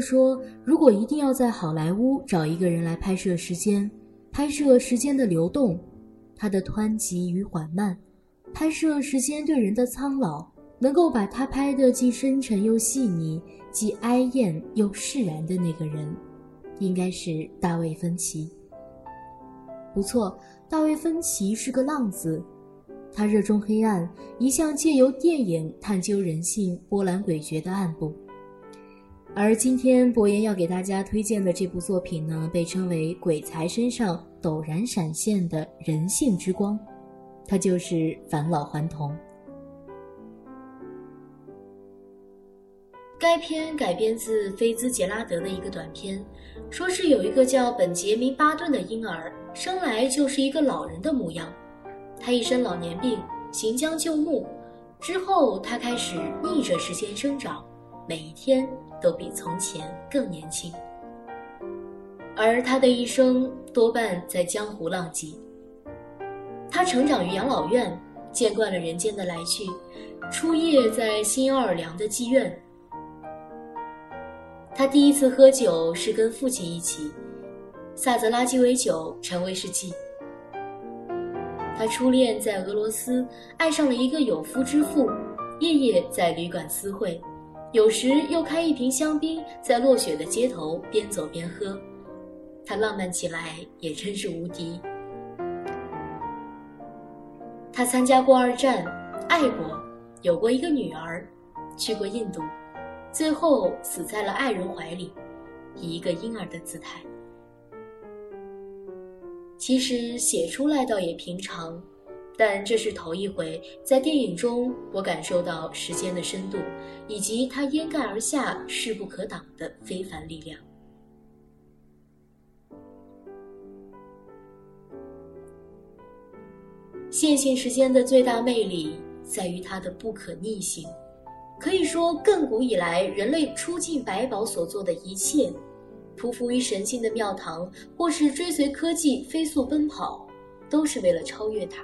说：“如果一定要在好莱坞找一个人来拍摄时间，拍摄时间的流动，它的湍急与缓慢，拍摄时间对人的苍老，能够把他拍得既深沉又细腻，既哀艳又释然的那个人，应该是大卫·芬奇。不错，大卫·芬奇是个浪子，他热衷黑暗，一向借由电影探究人性波澜诡谲的暗部。”而今天博言要给大家推荐的这部作品呢，被称为鬼才身上陡然闪现的人性之光，它就是《返老还童》。该片改编自菲兹杰拉德的一个短片，说是有一个叫本杰明·巴顿的婴儿，生来就是一个老人的模样，他一身老年病，行将就木，之后他开始逆着时间生长，每一天。都比从前更年轻，而他的一生多半在江湖浪迹。他成长于养老院，见惯了人间的来去，初夜在新奥尔良的妓院。他第一次喝酒是跟父亲一起，萨泽拉鸡尾酒成威士忌。他初恋在俄罗斯，爱上了一个有夫之妇，夜夜在旅馆私会。有时又开一瓶香槟，在落雪的街头边走边喝，他浪漫起来也真是无敌。他参加过二战，爱过，有过一个女儿，去过印度，最后死在了爱人怀里，以一个婴儿的姿态。其实写出来倒也平常。但这是头一回，在电影中我感受到时间的深度，以及它掩盖而下、势不可挡的非凡力量。线性时间的最大魅力在于它的不可逆性，可以说，亘古以来人类出尽百宝所做的一切，匍匐于神性的庙堂，或是追随科技飞速奔跑，都是为了超越它。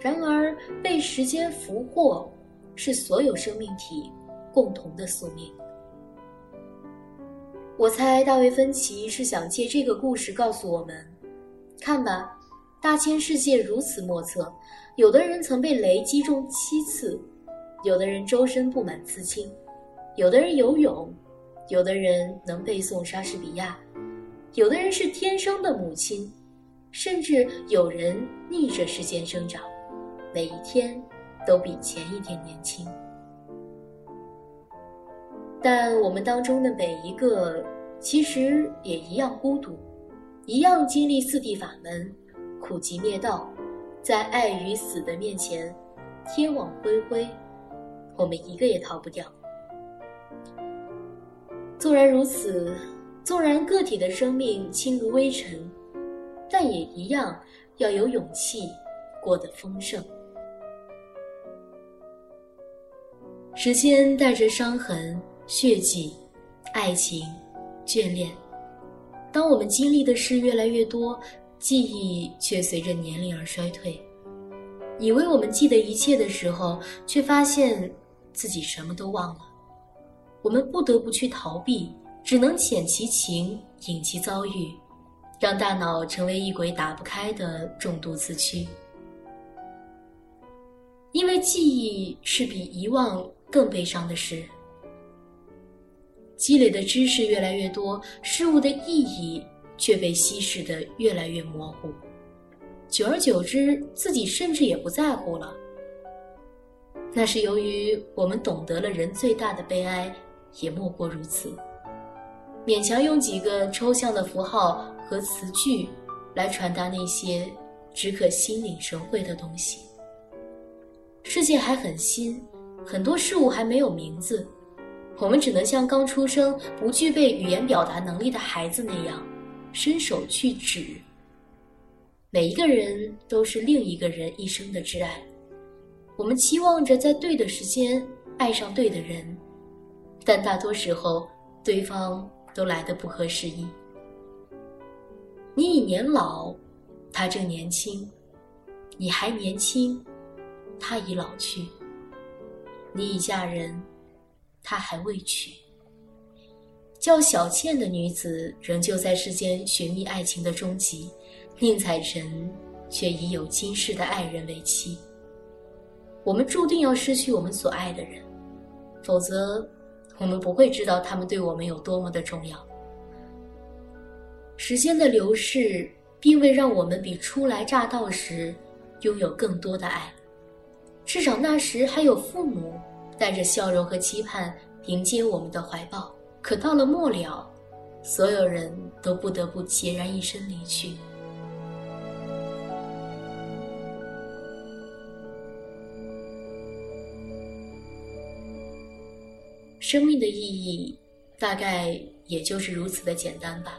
然而，被时间俘获，是所有生命体共同的宿命。我猜大卫·芬奇是想借这个故事告诉我们：看吧，大千世界如此莫测，有的人曾被雷击中七次，有的人周身布满刺青，有的人游泳，有的人能背诵莎士比亚，有的人是天生的母亲，甚至有人逆着时间生长。每一天都比前一天年轻，但我们当中的每一个其实也一样孤独，一样经历四谛法门、苦集灭道，在爱与死的面前，天网恢恢，我们一个也逃不掉。纵然如此，纵然个体的生命轻如微尘，但也一样要有勇气过得丰盛。时间带着伤痕、血迹、爱情、眷恋。当我们经历的事越来越多，记忆却随着年龄而衰退。以为我们记得一切的时候，却发现自己什么都忘了。我们不得不去逃避，只能遣其情，引其遭遇，让大脑成为一鬼打不开的重度自驱。因为记忆是比遗忘。更悲伤的是，积累的知识越来越多，事物的意义却被稀释的越来越模糊。久而久之，自己甚至也不在乎了。那是由于我们懂得了人最大的悲哀，也莫过如此。勉强用几个抽象的符号和词句来传达那些只可心领神会的东西。世界还很新，很多事物还没有名字，我们只能像刚出生、不具备语言表达能力的孩子那样，伸手去指。每一个人都是另一个人一生的挚爱，我们期望着在对的时间爱上对的人，但大多时候对方都来得不合时宜。你已年老，他正年轻；你还年轻。他已老去，你已嫁人，他还未娶。叫小倩的女子仍旧在世间寻觅爱情的终极，宁采臣却已有今世的爱人为妻。我们注定要失去我们所爱的人，否则我们不会知道他们对我们有多么的重要。时间的流逝，并未让我们比初来乍到时拥有更多的爱。至少那时还有父母带着笑容和期盼迎接我们的怀抱。可到了末了，所有人都不得不孑然一身离去。生命的意义，大概也就是如此的简单吧。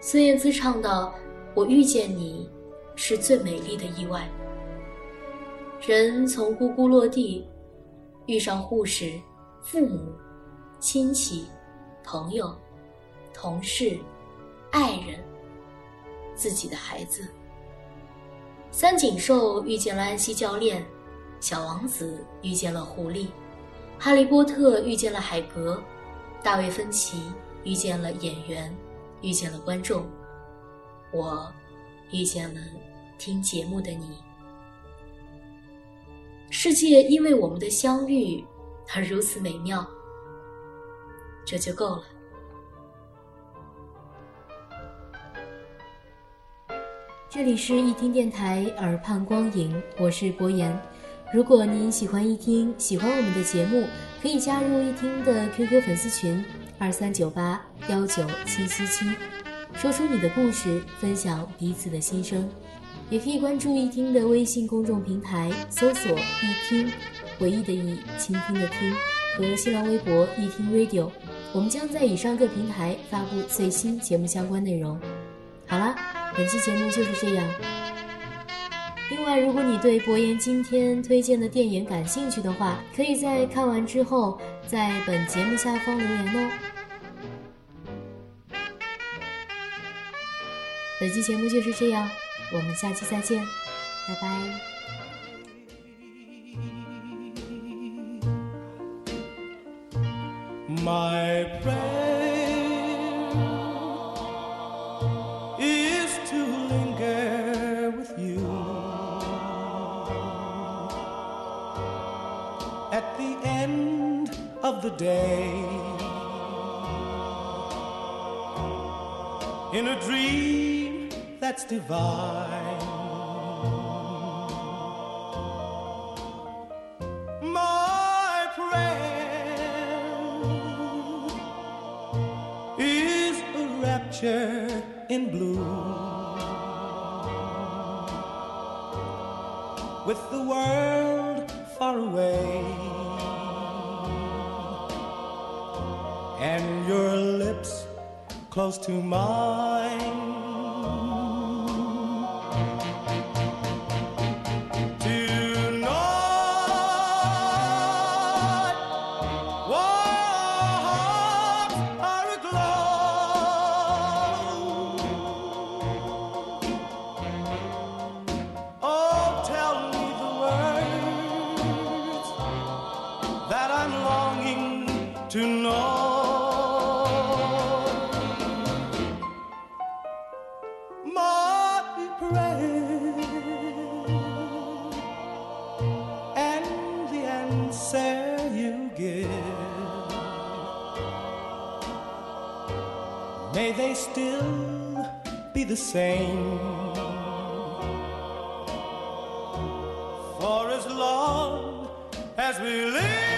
孙燕姿唱道：“我遇见你，是最美丽的意外。”人从呱呱落地，遇上护士、父母、亲戚、朋友、同事、爱人、自己的孩子。三井寿遇见了安西教练，小王子遇见了狐狸，哈利波特遇见了海格，大卫芬奇遇见了演员，遇见了观众，我遇见了听节目的你。世界因为我们的相遇而如此美妙，这就够了。这里是一听电台耳畔光影，我是博言。如果您喜欢一听，喜欢我们的节目，可以加入一听的 QQ 粉丝群二三九八幺九七七七，说出你的故事，分享彼此的心声。也可以关注易听的微信公众平台，搜索“易听”，回忆的易，倾听的听，和新浪微博“易听 Radio”。我们将在以上各平台发布最新节目相关内容。好了，本期节目就是这样。另外，如果你对博言今天推荐的电影感兴趣的话，可以在看完之后在本节目下方留言哦。本期节目就是这样。我们下期再见，拜拜。My prayer is to linger with you at the end of the day in a dream that's divine. My prayer is a rapture in blue with the world far away and your lips close to mine. The same. For as long as we live.